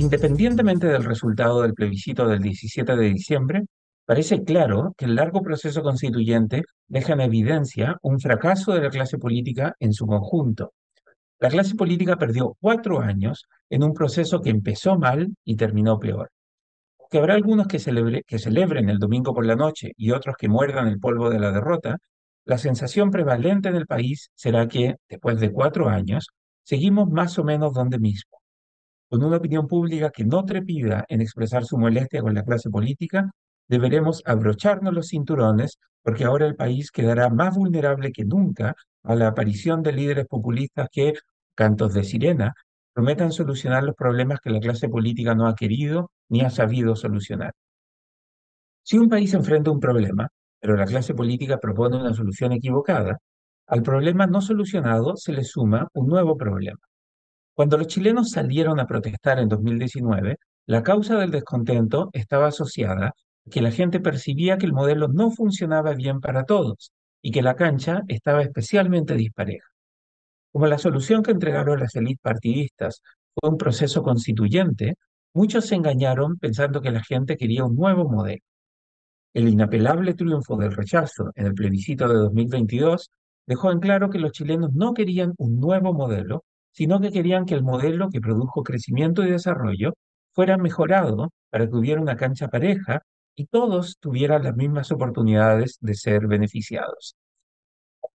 Independientemente del resultado del plebiscito del 17 de diciembre, parece claro que el largo proceso constituyente deja en evidencia un fracaso de la clase política en su conjunto. La clase política perdió cuatro años en un proceso que empezó mal y terminó peor. Que habrá algunos que, que celebren el domingo por la noche y otros que muerdan el polvo de la derrota, la sensación prevalente en el país será que, después de cuatro años, seguimos más o menos donde mismo con una opinión pública que no trepida en expresar su molestia con la clase política, deberemos abrocharnos los cinturones porque ahora el país quedará más vulnerable que nunca a la aparición de líderes populistas que, cantos de sirena, prometan solucionar los problemas que la clase política no ha querido ni ha sabido solucionar. Si un país enfrenta un problema, pero la clase política propone una solución equivocada, al problema no solucionado se le suma un nuevo problema. Cuando los chilenos salieron a protestar en 2019, la causa del descontento estaba asociada a que la gente percibía que el modelo no funcionaba bien para todos y que la cancha estaba especialmente dispareja. Como la solución que entregaron las élites partidistas fue un proceso constituyente, muchos se engañaron pensando que la gente quería un nuevo modelo. El inapelable triunfo del rechazo en el plebiscito de 2022 dejó en claro que los chilenos no querían un nuevo modelo, sino que querían que el modelo que produjo crecimiento y desarrollo fuera mejorado para que hubiera una cancha pareja y todos tuvieran las mismas oportunidades de ser beneficiados.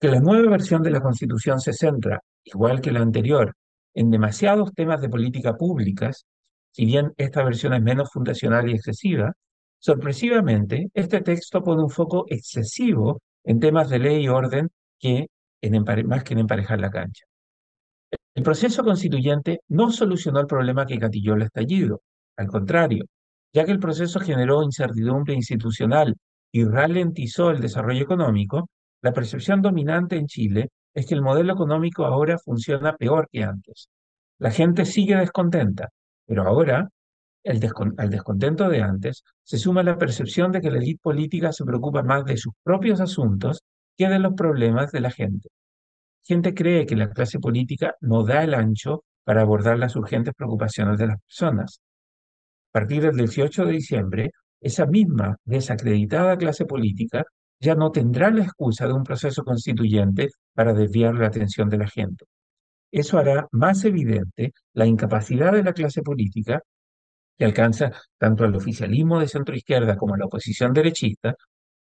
Que la nueva versión de la Constitución se centra, igual que la anterior, en demasiados temas de política públicas, si bien esta versión es menos fundacional y excesiva, sorpresivamente este texto pone un foco excesivo en temas de ley y orden que en más que en emparejar la cancha. El proceso constituyente no solucionó el problema que gatilló el estallido, al contrario, ya que el proceso generó incertidumbre institucional y ralentizó el desarrollo económico, la percepción dominante en Chile es que el modelo económico ahora funciona peor que antes. La gente sigue descontenta, pero ahora, al descontento de antes, se suma la percepción de que la élite política se preocupa más de sus propios asuntos que de los problemas de la gente gente cree que la clase política no da el ancho para abordar las urgentes preocupaciones de las personas. A partir del 18 de diciembre, esa misma desacreditada clase política ya no tendrá la excusa de un proceso constituyente para desviar la atención de la gente. Eso hará más evidente la incapacidad de la clase política, que alcanza tanto al oficialismo de centro izquierda como a la oposición derechista,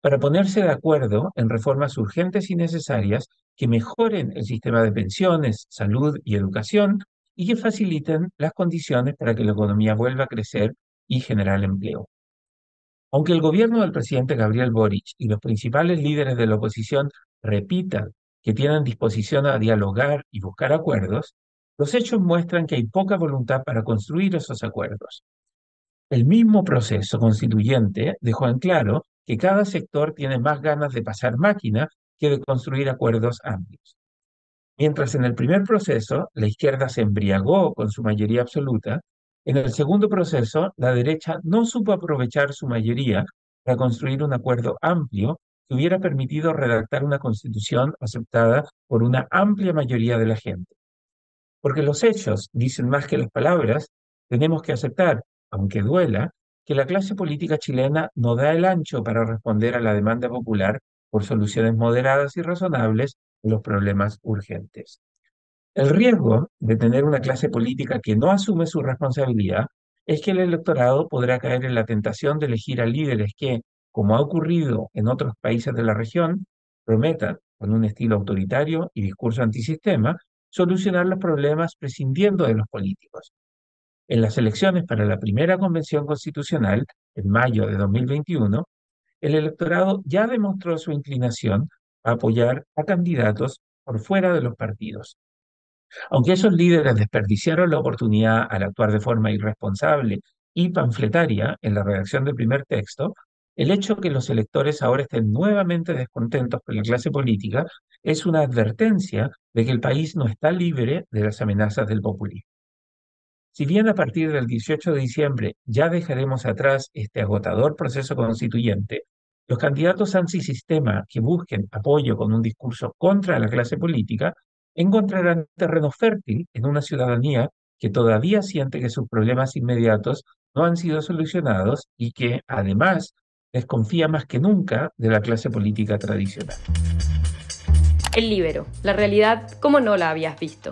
para ponerse de acuerdo en reformas urgentes y necesarias que mejoren el sistema de pensiones, salud y educación y que faciliten las condiciones para que la economía vuelva a crecer y generar empleo. Aunque el gobierno del presidente Gabriel Boric y los principales líderes de la oposición repitan que tienen disposición a dialogar y buscar acuerdos, los hechos muestran que hay poca voluntad para construir esos acuerdos. El mismo proceso constituyente dejó en claro que cada sector tiene más ganas de pasar máquina que de construir acuerdos amplios. Mientras en el primer proceso la izquierda se embriagó con su mayoría absoluta, en el segundo proceso la derecha no supo aprovechar su mayoría para construir un acuerdo amplio que hubiera permitido redactar una constitución aceptada por una amplia mayoría de la gente. Porque los hechos dicen más que las palabras, tenemos que aceptar, aunque duela, que la clase política chilena no da el ancho para responder a la demanda popular por soluciones moderadas y razonables a los problemas urgentes. El riesgo de tener una clase política que no asume su responsabilidad es que el electorado podrá caer en la tentación de elegir a líderes que, como ha ocurrido en otros países de la región, prometan, con un estilo autoritario y discurso antisistema, solucionar los problemas prescindiendo de los políticos, en las elecciones para la primera convención constitucional, en mayo de 2021, el electorado ya demostró su inclinación a apoyar a candidatos por fuera de los partidos. Aunque esos líderes desperdiciaron la oportunidad al actuar de forma irresponsable y panfletaria en la redacción del primer texto, el hecho de que los electores ahora estén nuevamente descontentos con la clase política es una advertencia de que el país no está libre de las amenazas del populismo. Si bien a partir del 18 de diciembre ya dejaremos atrás este agotador proceso constituyente, los candidatos antisistema que busquen apoyo con un discurso contra la clase política encontrarán terreno fértil en una ciudadanía que todavía siente que sus problemas inmediatos no han sido solucionados y que, además, desconfía más que nunca de la clase política tradicional. El libero, la realidad como no la habías visto.